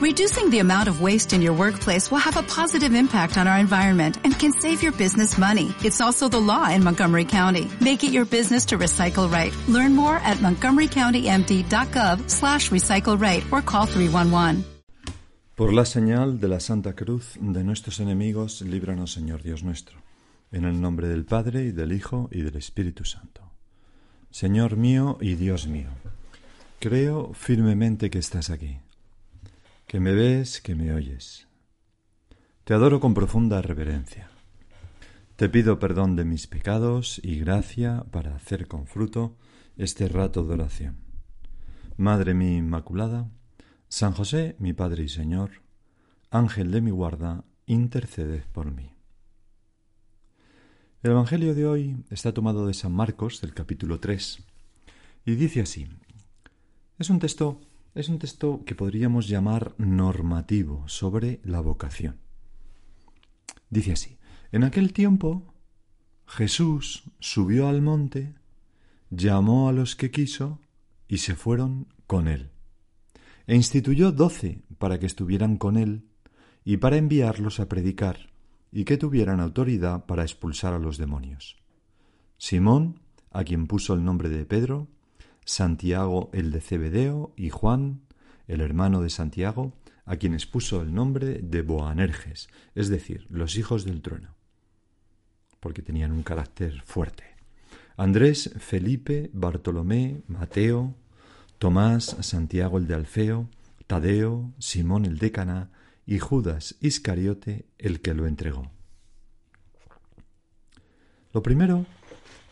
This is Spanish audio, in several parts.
Reducing the amount of waste in your workplace will have a positive impact on our environment and can save your business money. It's also the law in Montgomery County. Make it your business to recycle right. Learn more at montgomerycountymd.gov slash recycle right or call 311. Por la señal de la Santa Cruz de nuestros enemigos, líbranos, Señor Dios nuestro. En el nombre del Padre, y del Hijo, y del Espíritu Santo. Señor mío y Dios mío, creo firmemente que estás aquí que me ves, que me oyes. Te adoro con profunda reverencia. Te pido perdón de mis pecados y gracia para hacer con fruto este rato de oración. Madre mía Inmaculada, San José, mi Padre y Señor, Ángel de mi guarda, intercede por mí. El Evangelio de hoy está tomado de San Marcos, del capítulo 3, y dice así. Es un texto es un texto que podríamos llamar normativo sobre la vocación. Dice así, en aquel tiempo Jesús subió al monte, llamó a los que quiso y se fueron con él. E instituyó doce para que estuvieran con él y para enviarlos a predicar y que tuvieran autoridad para expulsar a los demonios. Simón, a quien puso el nombre de Pedro, Santiago el de Cebedeo y Juan, el hermano de Santiago, a quienes puso el nombre de Boanerges, es decir, los hijos del trueno, porque tenían un carácter fuerte. Andrés, Felipe, Bartolomé, Mateo, Tomás, Santiago el de Alfeo, Tadeo, Simón el de Cana y Judas Iscariote el que lo entregó. Lo primero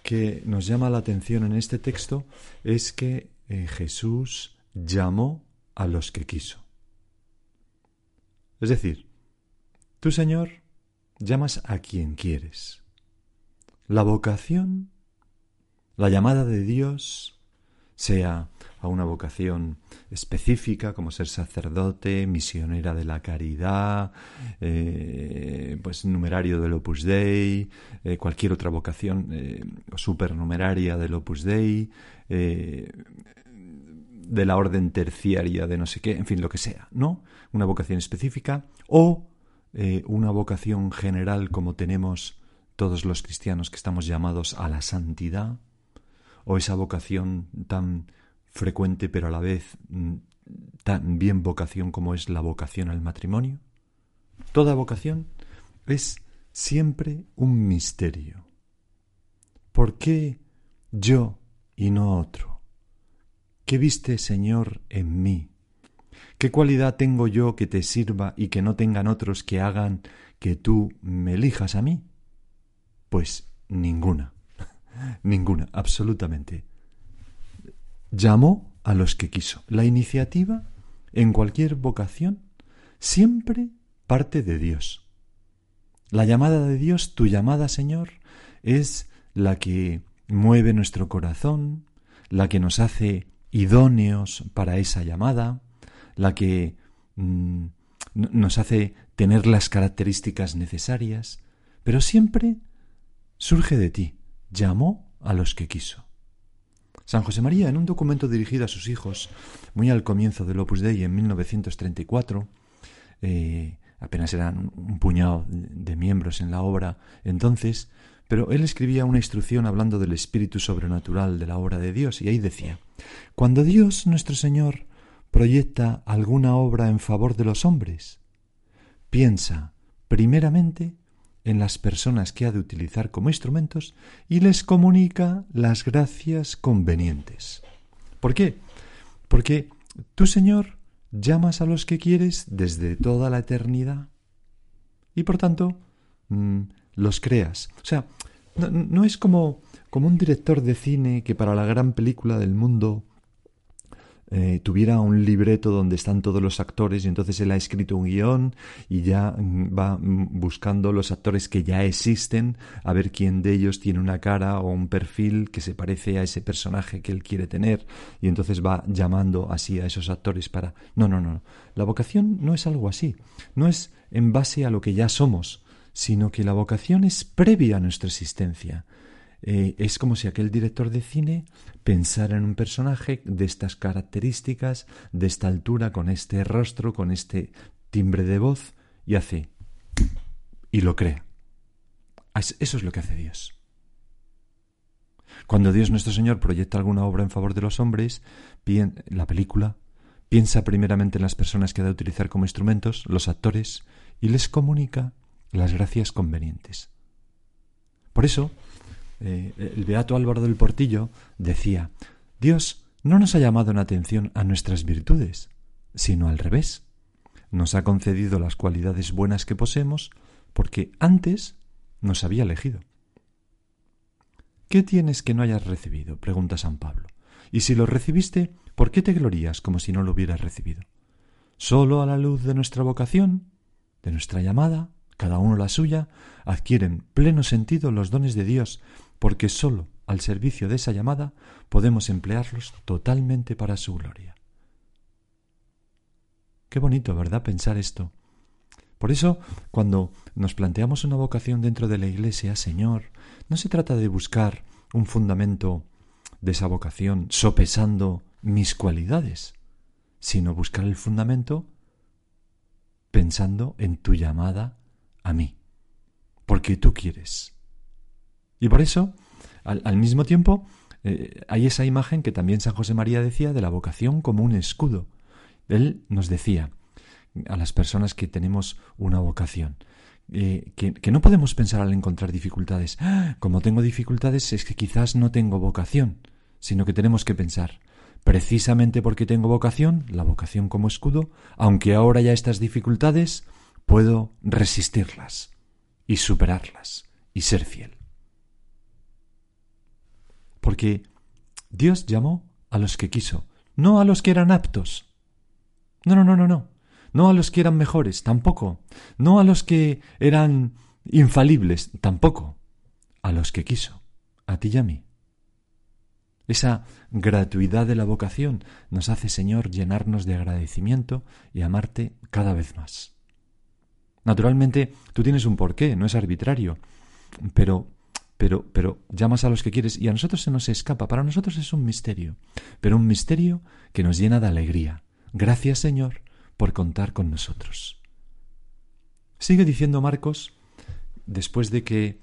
que nos llama la atención en este texto es que eh, Jesús llamó a los que quiso. Es decir, tú, Señor, llamas a quien quieres. La vocación, la llamada de Dios, sea a una vocación específica como ser sacerdote, misionera de la caridad, eh, pues numerario del Opus Dei, eh, cualquier otra vocación eh, supernumeraria del Opus Dei, de la orden terciaria de no sé qué, en fin, lo que sea, ¿no? Una vocación específica o una vocación general como tenemos todos los cristianos que estamos llamados a la santidad, o esa vocación tan frecuente pero a la vez mm, tan bien vocación como es la vocación al matrimonio? Toda vocación es siempre un misterio. ¿Por qué yo y no otro? ¿Qué viste, Señor, en mí? ¿Qué cualidad tengo yo que te sirva y que no tengan otros que hagan que tú me elijas a mí? Pues ninguna. Ninguna, absolutamente. Llamó a los que quiso. La iniciativa, en cualquier vocación, siempre parte de Dios. La llamada de Dios, tu llamada, Señor, es la que mueve nuestro corazón, la que nos hace idóneos para esa llamada, la que mm, nos hace tener las características necesarias, pero siempre surge de ti llamó a los que quiso. San José María, en un documento dirigido a sus hijos, muy al comienzo del Opus Dei en 1934, eh, apenas eran un puñado de miembros en la obra entonces, pero él escribía una instrucción hablando del espíritu sobrenatural de la obra de Dios, y ahí decía, Cuando Dios nuestro Señor proyecta alguna obra en favor de los hombres, piensa primeramente en las personas que ha de utilizar como instrumentos y les comunica las gracias convenientes. ¿Por qué? Porque tú, Señor, llamas a los que quieres desde toda la eternidad y por tanto mm, los creas. O sea, no, no es como, como un director de cine que para la gran película del mundo tuviera un libreto donde están todos los actores y entonces él ha escrito un guion y ya mm, va mm, buscando los actores que ya existen a ver quién de ellos tiene una cara o un perfil que se parece a ese personaje que él quiere tener y entonces va llamando así a esos actores para... No, no, no. La vocación no es algo así. No es en base a lo que ya somos, sino que la vocación es previa a nuestra existencia. Eh, es como si aquel director de cine pensara en un personaje de estas características, de esta altura, con este rostro, con este timbre de voz, y hace y lo crea. Eso es lo que hace Dios. Cuando Dios nuestro Señor proyecta alguna obra en favor de los hombres, la película, piensa primeramente en las personas que ha de utilizar como instrumentos, los actores, y les comunica las gracias convenientes. Por eso, eh, el beato Álvaro del Portillo decía, Dios no nos ha llamado en atención a nuestras virtudes, sino al revés. Nos ha concedido las cualidades buenas que poseemos porque antes nos había elegido. ¿Qué tienes que no hayas recibido? pregunta San Pablo. Y si lo recibiste, ¿por qué te glorías como si no lo hubieras recibido? Solo a la luz de nuestra vocación, de nuestra llamada, cada uno la suya, adquieren pleno sentido los dones de Dios, porque sólo al servicio de esa llamada podemos emplearlos totalmente para su gloria. Qué bonito, ¿verdad? Pensar esto. Por eso, cuando nos planteamos una vocación dentro de la Iglesia, Señor, no se trata de buscar un fundamento de esa vocación sopesando mis cualidades, sino buscar el fundamento pensando en tu llamada a mí, porque tú quieres. Y por eso, al, mismo tiempo, eh, hay esa imagen que también San José María decía de la vocación como un escudo. Él nos decía a las personas que tenemos una vocación, eh, que, no podemos pensar al encontrar dificultades, ah, como tengo dificultades es que quizás no tengo vocación, sino que tenemos que pensar, precisamente porque tengo vocación, la vocación como escudo, aunque ahora ya estas dificultades, puedo resistirlas y superarlas y ser fiel. Porque Dios llamó a los que quiso, no a los que eran aptos. No, no, no, no, no no a los que eran mejores, tampoco, no a los que eran infalibles, tampoco, a los que quiso, a ti y a mí. Esa gratuidad de la vocación nos hace, Señor, llenarnos de agradecimiento y amarte cada vez más. Naturalmente, tú tienes un porqué, no es arbitrario, pero pero llamas a los que quieres y a nosotros se nos escapa, para nosotros es un misterio, pero un misterio que nos llena de alegría. Gracias, Señor, por contar con nosotros. Sigue diciendo Marcos, después de que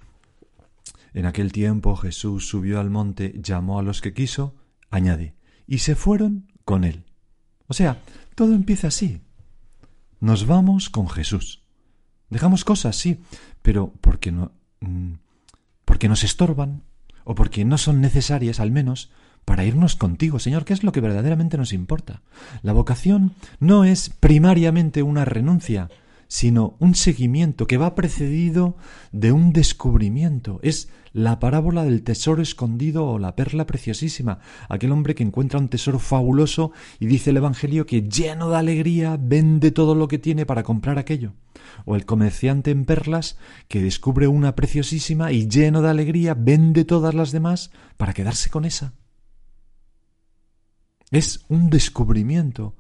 en aquel tiempo Jesús subió al monte, llamó a los que quiso, añade, y se fueron con él. O sea, todo empieza así. Nos vamos con Jesús. Dejamos cosas, sí, pero porque no mm, porque nos estorban o porque no son necesarias al menos para irnos contigo, Señor, ¿qué es lo que verdaderamente nos importa? La vocación no es primariamente una renuncia, sino un seguimiento que va precedido de un descubrimiento. Es la parábola del tesoro escondido o la perla preciosísima, aquel hombre que encuentra un tesoro fabuloso y dice el Evangelio que lleno de alegría vende todo lo que tiene para comprar aquello. O el comerciante en perlas que descubre una preciosísima y lleno de alegría vende todas las demás para quedarse con esa. Es un descubrimiento,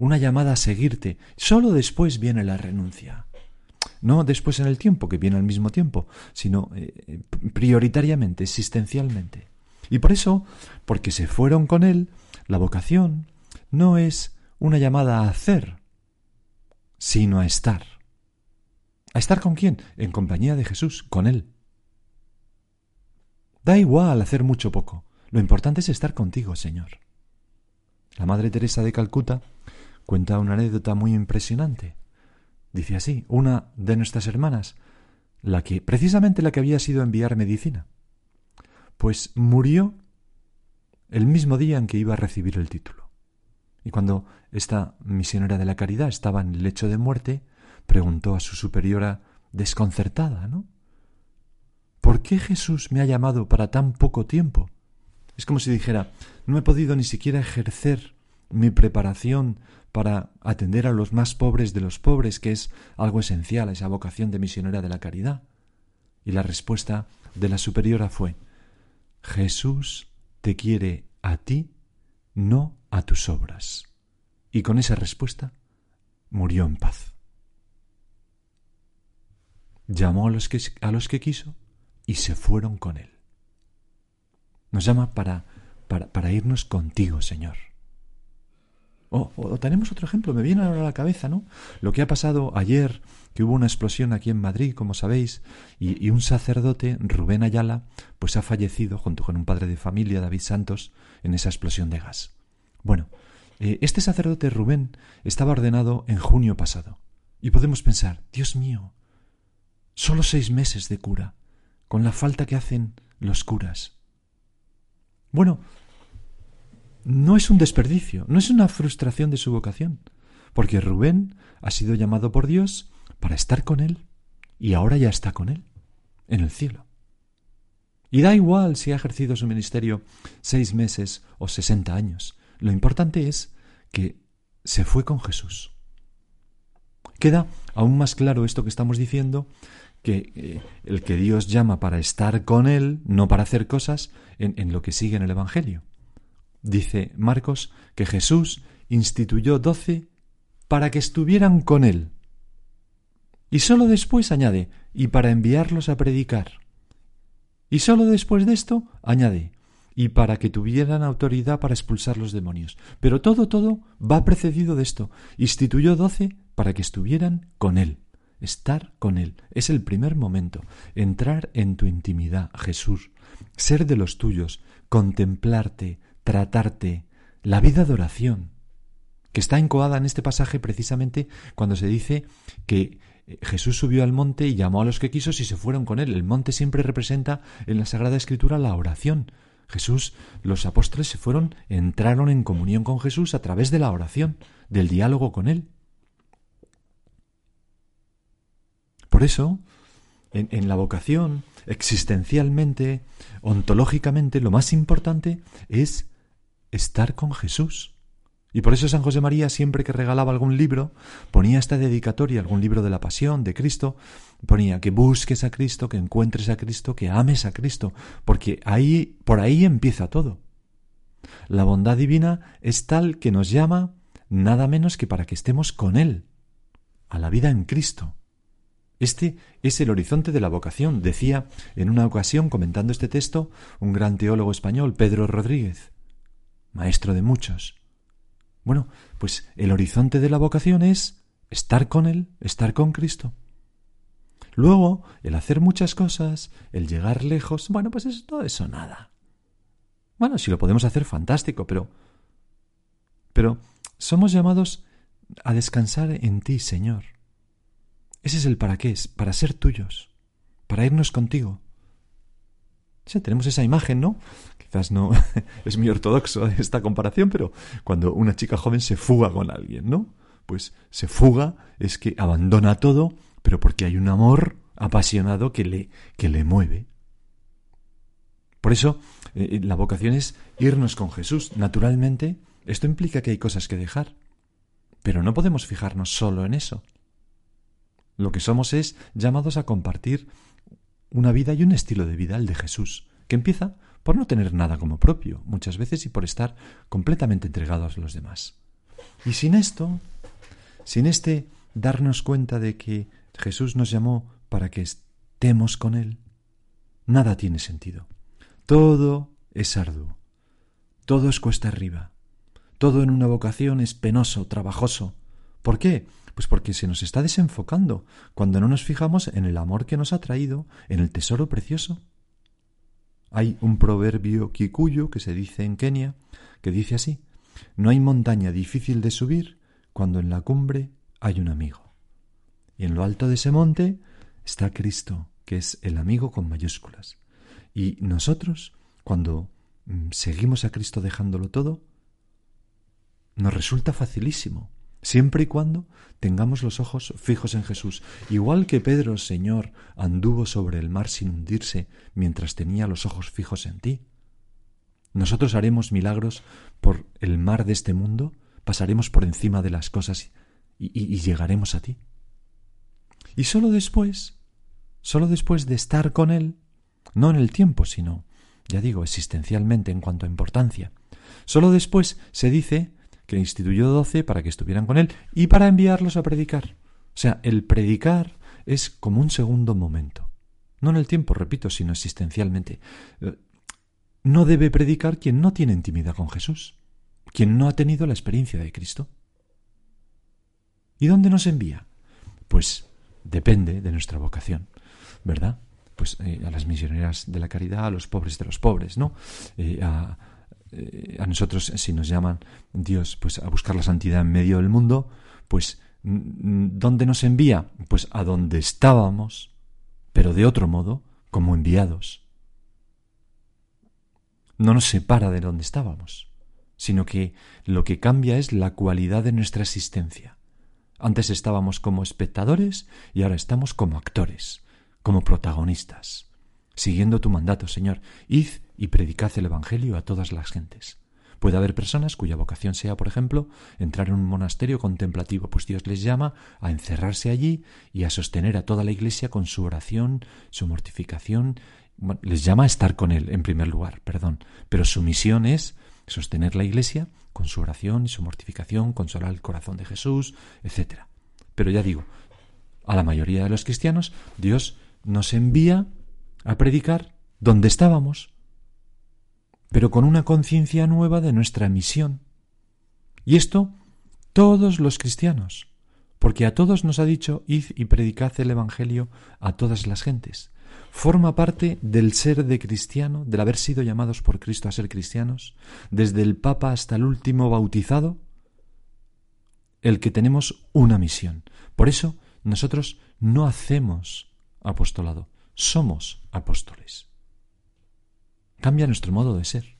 una llamada a seguirte. Solo después viene la renuncia. No después en el tiempo, que viene al mismo tiempo, sino eh, prioritariamente, existencialmente. Y por eso, porque se fueron con él, la vocación no es una llamada a hacer, sino a estar. ¿A estar con quién? En compañía de Jesús, con Él. Da igual hacer mucho o poco. Lo importante es estar contigo, Señor. La Madre Teresa de Calcuta cuenta una anécdota muy impresionante. Dice así, una de nuestras hermanas, la que precisamente la que había sido enviar medicina, pues murió el mismo día en que iba a recibir el título. Y cuando esta misionera de la caridad estaba en el lecho de muerte, preguntó a su superiora desconcertada, ¿no? ¿Por qué Jesús me ha llamado para tan poco tiempo? Es como si dijera, no he podido ni siquiera ejercer mi preparación para atender a los más pobres de los pobres, que es algo esencial, esa vocación de misionera de la caridad. Y la respuesta de la superiora fue, Jesús te quiere a ti, no a tus obras. Y con esa respuesta murió en paz. Llamó a los que, a los que quiso y se fueron con él. Nos llama para, para, irnos contigo, Señor. O, tenemos otro ejemplo, me viene ahora a la cabeza, ¿no? Lo que ha pasado ayer, que hubo una explosión aquí en Madrid, como sabéis, y, y, un sacerdote, Rubén Ayala, pues ha fallecido junto con un padre de familia, David Santos, en esa explosión de gas. Bueno, eh, este sacerdote Rubén estaba ordenado en junio pasado. Y podemos pensar, Dios mío, solo seis meses de cura, con la falta que hacen los curas. Bueno, no es un desperdicio, no es una frustración de su vocación, porque Rubén ha sido llamado por Dios para estar con Él, y ahora ya está con Él, en el cielo. Y da igual si ha ejercido su ministerio seis meses o sesenta años. Lo importante es que se fue con Jesús. Queda aún más claro esto que estamos diciendo, que eh, el que Dios llama para estar con Él, no para hacer cosas, en, en lo que sigue en el Evangelio. Dice Marcos que Jesús instituyó doce para que estuvieran con Él. Y sólo después añade, y para enviarlos a predicar. Y sólo después de esto añade, y para que tuvieran autoridad para expulsar los demonios. Pero todo, todo va precedido de esto. Instituyó doce para que estuvieran con Él. Estar con Él es el primer momento. Entrar en tu intimidad, Jesús. Ser de los tuyos. Contemplarte. Tratarte. La vida de oración. Que está encoada en este pasaje precisamente cuando se dice que Jesús subió al monte y llamó a los que quiso y se fueron con él. El monte siempre representa en la Sagrada Escritura la oración. Jesús, los apóstoles se fueron, entraron en comunión con Jesús a través de la oración, del diálogo con él. Por eso, en, en la vocación, existencialmente, ontológicamente, lo más importante es estar con Jesús. Y por eso San José María, siempre que regalaba algún libro, ponía esta dedicatoria, algún libro de la pasión de Cristo, ponía que busques a Cristo, que encuentres a Cristo, que ames a Cristo, porque ahí, por ahí empieza todo. La bondad divina es tal que nos llama nada menos que para que estemos con Él, a la vida en Cristo. Este es el horizonte de la vocación, decía en una ocasión comentando este texto un gran teólogo español, Pedro Rodríguez, maestro de muchos. Bueno, pues el horizonte de la vocación es estar con Él, estar con Cristo. Luego, el hacer muchas cosas, el llegar lejos, bueno, pues es todo eso nada. Bueno, si lo podemos hacer, fantástico, pero... Pero somos llamados a descansar en ti, Señor. Ese es el para qué, es para ser tuyos, para irnos contigo. Sí, tenemos esa imagen, ¿no? Quizás no es muy ortodoxo esta comparación, pero cuando una chica joven se fuga con alguien, ¿no? Pues se fuga es que abandona todo, pero porque hay un amor apasionado que le, que le mueve. Por eso eh, eh, la vocación es irnos con Jesús. Naturalmente, esto implica que hay cosas que dejar, pero no podemos fijarnos solo en eso. Lo que somos es llamados a compartir una vida y un estilo de vida, el de Jesús, que empieza por no tener nada como propio, muchas veces, y por estar completamente entregados a los demás. Y sin esto, sin este darnos cuenta de que Jesús nos llamó para que estemos con Él, nada tiene sentido. Todo es arduo, todo es cuesta arriba, todo en una vocación es penoso, trabajoso. ¿Por qué? Pues porque se nos está desenfocando cuando no nos fijamos en el amor que nos ha traído, en el tesoro precioso. Hay un proverbio kikuyo que se dice en Kenia que dice así: No hay montaña difícil de subir cuando en la cumbre hay un amigo. Y en lo alto de ese monte está Cristo, que es el amigo con mayúsculas. Y nosotros, cuando mm, seguimos a Cristo dejándolo todo, nos resulta facilísimo siempre y cuando tengamos los ojos fijos en Jesús. Igual que Pedro, Señor, anduvo sobre el mar sin hundirse mientras tenía los ojos fijos en ti. Nosotros haremos milagros por el mar de este mundo, pasaremos por encima de las cosas y, llegaremos a ti. Y sólo después, sólo después de estar con Él, no en el tiempo, sino, ya digo, existencialmente en cuanto a importancia, sólo después se dice que instituyó doce para que estuvieran con él y para enviarlos a predicar. O sea, el predicar es como un segundo momento. No en el tiempo, repito, sino existencialmente. no debe predicar quien no tiene intimidad con Jesús, quien no ha tenido la experiencia de Cristo. ¿Y dónde nos envía? Pues depende de nuestra vocación, ¿verdad? Pues eh, a las misioneras de la caridad, a los pobres de los pobres, ¿no? Eh, a, eh, a nosotros, si nos llaman Dios, pues a buscar la santidad en medio del mundo, pues ¿dónde nos envía? Pues a donde estábamos, pero de otro modo, como enviados. No nos separa de donde estábamos, sino que lo que cambia es la cualidad de nuestra existencia. Antes estábamos como espectadores y ahora estamos como actores, como protagonistas. Siguiendo tu mandato, Señor, id y predicad el Evangelio a todas las gentes. Puede haber personas cuya vocación sea, por ejemplo, entrar en un monasterio contemplativo, pues Dios les llama a encerrarse allí y a sostener a toda la Iglesia con su oración, su mortificación. les llama a estar con Él, en primer lugar, perdón, pero su misión es sostener la Iglesia con su oración y su mortificación, consolar el corazón de Jesús, etc. Pero ya digo, a la mayoría de los cristianos Dios nos envía a predicar donde estábamos, pero con una conciencia nueva de nuestra misión. Y esto todos los cristianos, porque a todos nos ha dicho id y predicad el Evangelio a todas las gentes. Forma parte del ser de cristiano, del haber sido llamados por Cristo a ser cristianos, desde el Papa hasta el último bautizado, el que tenemos una misión. Por eso nosotros no hacemos apostolado, somos apóstoles. Cambia nuestro modo de ser.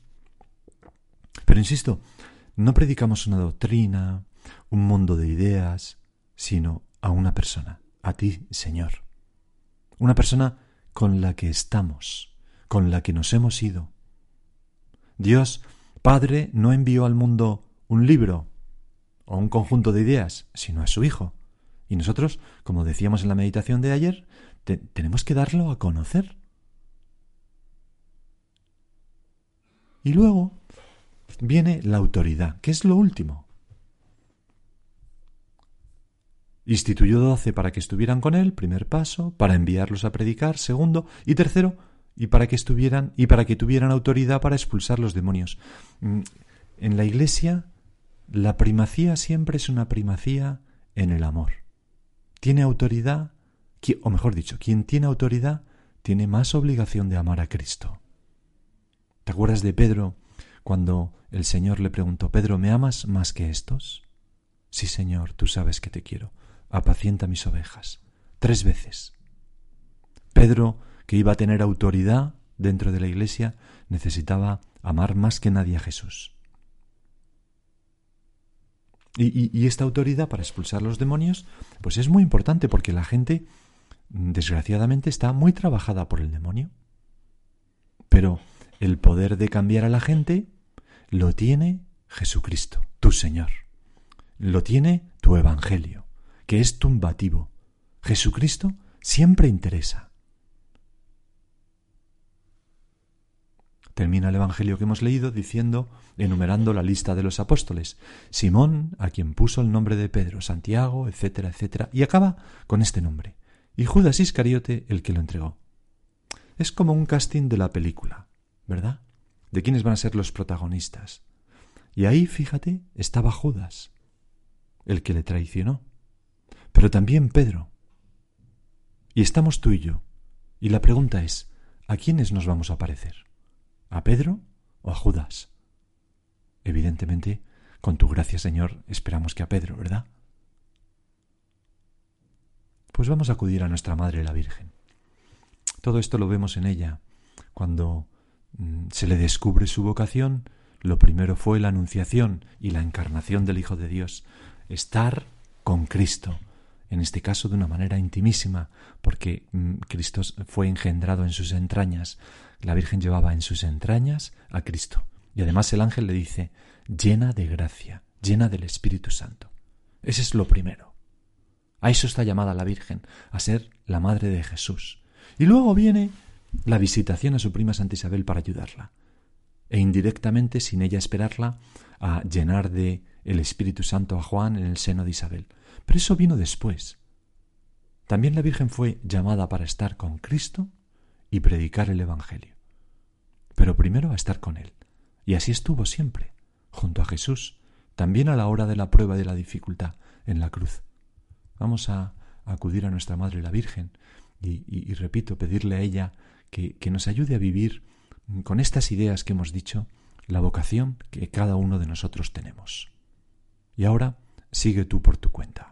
Pero insisto, no predicamos una doctrina, un mundo de ideas, sino a una persona, a ti, Señor. Una persona con la que estamos, con la que nos hemos ido. Dios, Padre, no envió al mundo un libro o un conjunto de ideas, sino a su Hijo. Y nosotros, como decíamos en la meditación de ayer, tenemos que darlo a conocer. Y luego viene la autoridad, que es lo último. Instituyó doce para que estuvieran con él, primer paso, para enviarlos a predicar, segundo, y tercero, y para que estuvieran y para que tuvieran autoridad para expulsar los demonios. Mm, en la Iglesia la primacía siempre es una primacía en el amor. Tiene autoridad, o mejor dicho, quien tiene autoridad tiene más obligación de amar a Cristo. ¿Te acuerdas de Pedro cuando el Señor le preguntó, Pedro, ¿me amas más que estos? Sí, Señor, tú sabes que te quiero. Apacienta mis ovejas. Tres veces. Pedro, que iba a tener autoridad dentro de la iglesia, necesitaba amar más que nadie a Jesús. Y, y, esta autoridad para expulsar los demonios, pues es muy importante porque la gente, desgraciadamente, está muy trabajada por el demonio. Pero el poder de cambiar a la gente lo tiene Jesucristo, tu Señor. Lo tiene tu Evangelio, que es tumbativo. Jesucristo siempre interesa. Termina el Evangelio que hemos leído diciendo, enumerando la lista de los apóstoles, Simón, a quien puso el nombre de Pedro, Santiago, etcétera, etcétera, y acaba con este nombre, y Judas Iscariote el que lo entregó. Es como un casting de la película. ¿verdad? De quiénes van a ser los protagonistas. Y ahí, fíjate, estaba Judas, el que le traicionó, pero también Pedro. Y estamos tú y yo. Y la pregunta es, ¿a quiénes nos vamos a parecer? ¿A Pedro o a Judas? Evidentemente, con tu gracia, Señor, esperamos que a Pedro, ¿verdad? Pues vamos a acudir a nuestra Madre la Virgen. Todo esto lo vemos en ella, cuando Mm, se le descubre su vocación, lo primero fue la anunciación y la encarnación del Hijo de Dios, estar con Cristo, en este caso de una manera intimísima, porque mm, Cristo fue engendrado en sus entrañas, la Virgen llevaba en sus entrañas a Cristo. Y además el ángel le dice, llena de gracia, llena del Espíritu Santo. Ese es lo primero. A eso está llamada la Virgen, a ser la Madre de Jesús. Y luego viene la visitación a su prima Santa Isabel para ayudarla, e indirectamente, sin ella esperarla, a llenar de el Espíritu Santo a Juan en el seno de Isabel. Pero eso vino después. También la Virgen fue llamada para estar con Cristo y predicar el Evangelio. pero primero a estar con Él. Y así estuvo siempre, junto a Jesús, también a la hora de la prueba de la dificultad en la cruz. Vamos a, acudir a nuestra Madre la Virgen y, repito, pedirle a ella que, que nos ayude a vivir con estas ideas que hemos dicho la vocación que cada uno de nosotros tenemos. Y ahora sigue tú por tu cuenta.